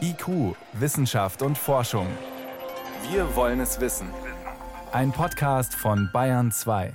IQ, Wissenschaft und Forschung. Wir wollen es wissen. Ein Podcast von Bayern 2.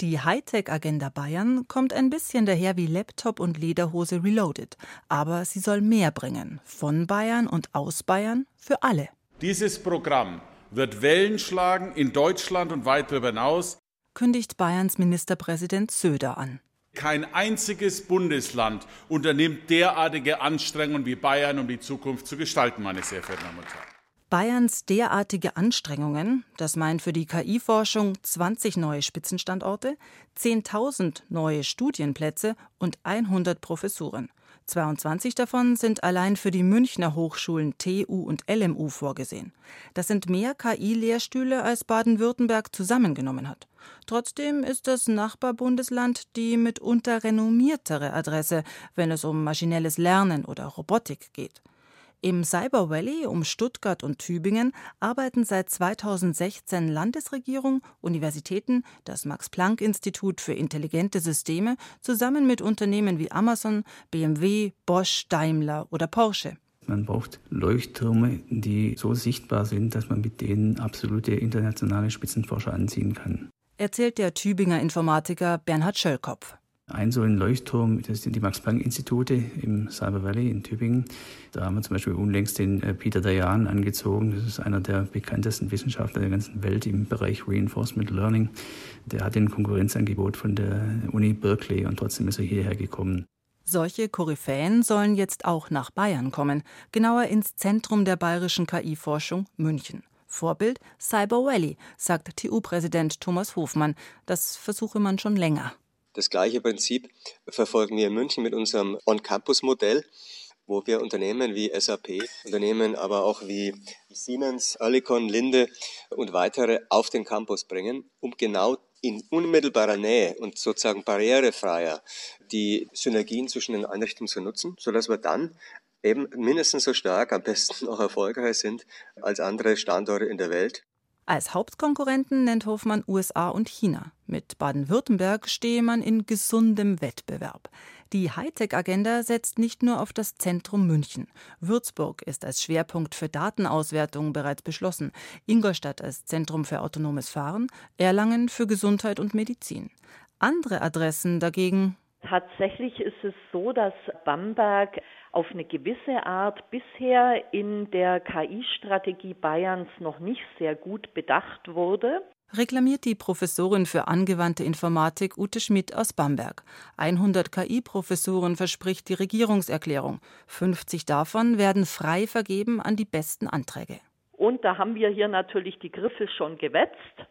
Die Hightech-Agenda Bayern kommt ein bisschen daher wie Laptop und Lederhose reloaded. Aber sie soll mehr bringen. Von Bayern und aus Bayern für alle. Dieses Programm wird Wellen schlagen in Deutschland und weit darüber hinaus, kündigt Bayerns Ministerpräsident Söder an. Kein einziges Bundesland unternimmt derartige Anstrengungen wie Bayern, um die Zukunft zu gestalten, meine sehr verehrten Damen und Herren. Bayerns derartige Anstrengungen, das meint für die KI-Forschung 20 neue Spitzenstandorte, 10.000 neue Studienplätze und 100 Professuren. 22 davon sind allein für die Münchner Hochschulen TU und LMU vorgesehen. Das sind mehr KI-Lehrstühle, als Baden-Württemberg zusammengenommen hat. Trotzdem ist das Nachbarbundesland die mitunter renommiertere Adresse, wenn es um maschinelles Lernen oder Robotik geht. Im Cyber Valley um Stuttgart und Tübingen arbeiten seit 2016 Landesregierung, Universitäten, das Max-Planck-Institut für intelligente Systeme zusammen mit Unternehmen wie Amazon, BMW, Bosch, Daimler oder Porsche. Man braucht Leuchttürme, die so sichtbar sind, dass man mit denen absolute internationale Spitzenforscher anziehen kann. Erzählt der Tübinger Informatiker Bernhard Schöllkopf. Ein so ein Leuchtturm, das sind die Max-Planck-Institute im Cyber Valley in Tübingen. Da haben wir zum Beispiel unlängst den äh, Peter Dayan angezogen. Das ist einer der bekanntesten Wissenschaftler der ganzen Welt im Bereich Reinforcement Learning. Der hat ein Konkurrenzangebot von der Uni Berkeley und trotzdem ist er hierher gekommen. Solche Koryphäen sollen jetzt auch nach Bayern kommen, genauer ins Zentrum der bayerischen KI-Forschung München. Vorbild Cyber Valley, sagt TU-Präsident Thomas Hofmann. Das versuche man schon länger. Das gleiche Prinzip verfolgen wir in München mit unserem On-Campus-Modell, wo wir Unternehmen wie SAP, Unternehmen aber auch wie Siemens, Oerlikon, Linde und weitere auf den Campus bringen, um genau in unmittelbarer Nähe und sozusagen barrierefreier die Synergien zwischen den Einrichtungen zu nutzen, sodass wir dann eben mindestens so stark, am besten auch erfolgreich sind als andere Standorte in der Welt. Als Hauptkonkurrenten nennt Hofmann USA und China. Mit Baden-Württemberg stehe man in gesundem Wettbewerb. Die Hightech-Agenda setzt nicht nur auf das Zentrum München. Würzburg ist als Schwerpunkt für Datenauswertung bereits beschlossen, Ingolstadt als Zentrum für autonomes Fahren, Erlangen für Gesundheit und Medizin. Andere Adressen dagegen Tatsächlich ist es so, dass Bamberg auf eine gewisse Art bisher in der KI-Strategie Bayerns noch nicht sehr gut bedacht wurde. Reklamiert die Professorin für angewandte Informatik Ute Schmidt aus Bamberg. 100 KI-Professuren verspricht die Regierungserklärung. 50 davon werden frei vergeben an die besten Anträge. Und da haben wir hier natürlich die Griffe schon gewetzt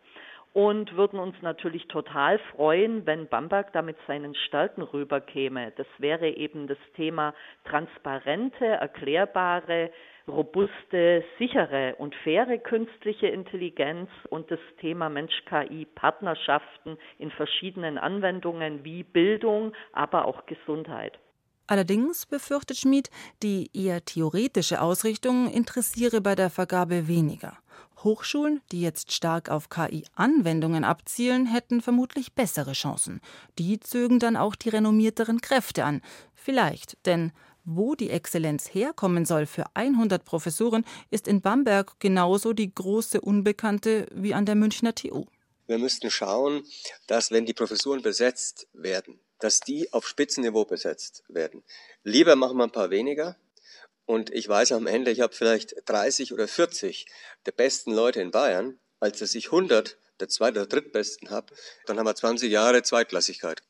und würden uns natürlich total freuen, wenn Bamberg da mit seinen Stärken rüberkäme. Das wäre eben das Thema transparente, erklärbare, robuste, sichere und faire künstliche Intelligenz und das Thema Mensch-KI-Partnerschaften in verschiedenen Anwendungen wie Bildung, aber auch Gesundheit. Allerdings befürchtet Schmid, die eher theoretische Ausrichtung interessiere bei der Vergabe weniger. Hochschulen, die jetzt stark auf KI-Anwendungen abzielen, hätten vermutlich bessere Chancen. Die zögen dann auch die renommierteren Kräfte an. Vielleicht, denn wo die Exzellenz herkommen soll für 100 Professuren, ist in Bamberg genauso die große Unbekannte wie an der Münchner TU. Wir müssten schauen, dass wenn die Professuren besetzt werden, dass die auf Spitzenniveau besetzt werden. Lieber machen wir ein paar weniger, und ich weiß am Ende, ich habe vielleicht 30 oder 40 der besten Leute in Bayern, als dass ich 100 der zweit- oder drittbesten habe, dann haben wir 20 Jahre Zweitklassigkeit.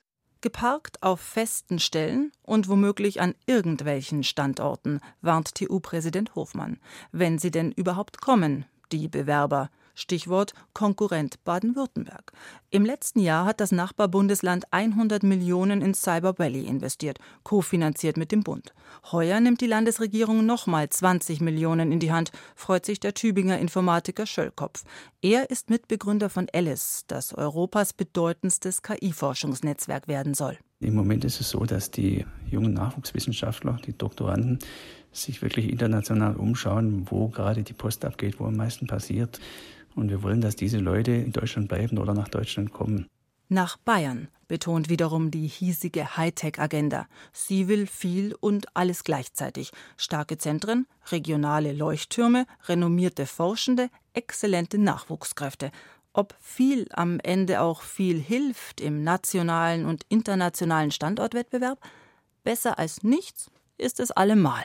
Geparkt auf festen Stellen und womöglich an irgendwelchen Standorten, warnt TU-Präsident Hofmann. Wenn sie denn überhaupt kommen, die Bewerber. Stichwort Konkurrent Baden-Württemberg. Im letzten Jahr hat das Nachbarbundesland 100 Millionen in Cyber Valley investiert, kofinanziert mit dem Bund. Heuer nimmt die Landesregierung nochmal 20 Millionen in die Hand, freut sich der Tübinger Informatiker Schöllkopf. Er ist Mitbegründer von Alice, das Europas bedeutendstes KI-Forschungsnetzwerk werden soll. Im Moment ist es so, dass die jungen Nachwuchswissenschaftler, die Doktoranden, sich wirklich international umschauen, wo gerade die Post abgeht, wo am meisten passiert. Und wir wollen, dass diese Leute in Deutschland bleiben oder nach Deutschland kommen. Nach Bayern, betont wiederum die hiesige Hightech-Agenda. Sie will viel und alles gleichzeitig. Starke Zentren, regionale Leuchttürme, renommierte Forschende, exzellente Nachwuchskräfte. Ob viel am Ende auch viel hilft im nationalen und internationalen Standortwettbewerb? Besser als nichts ist es allemal.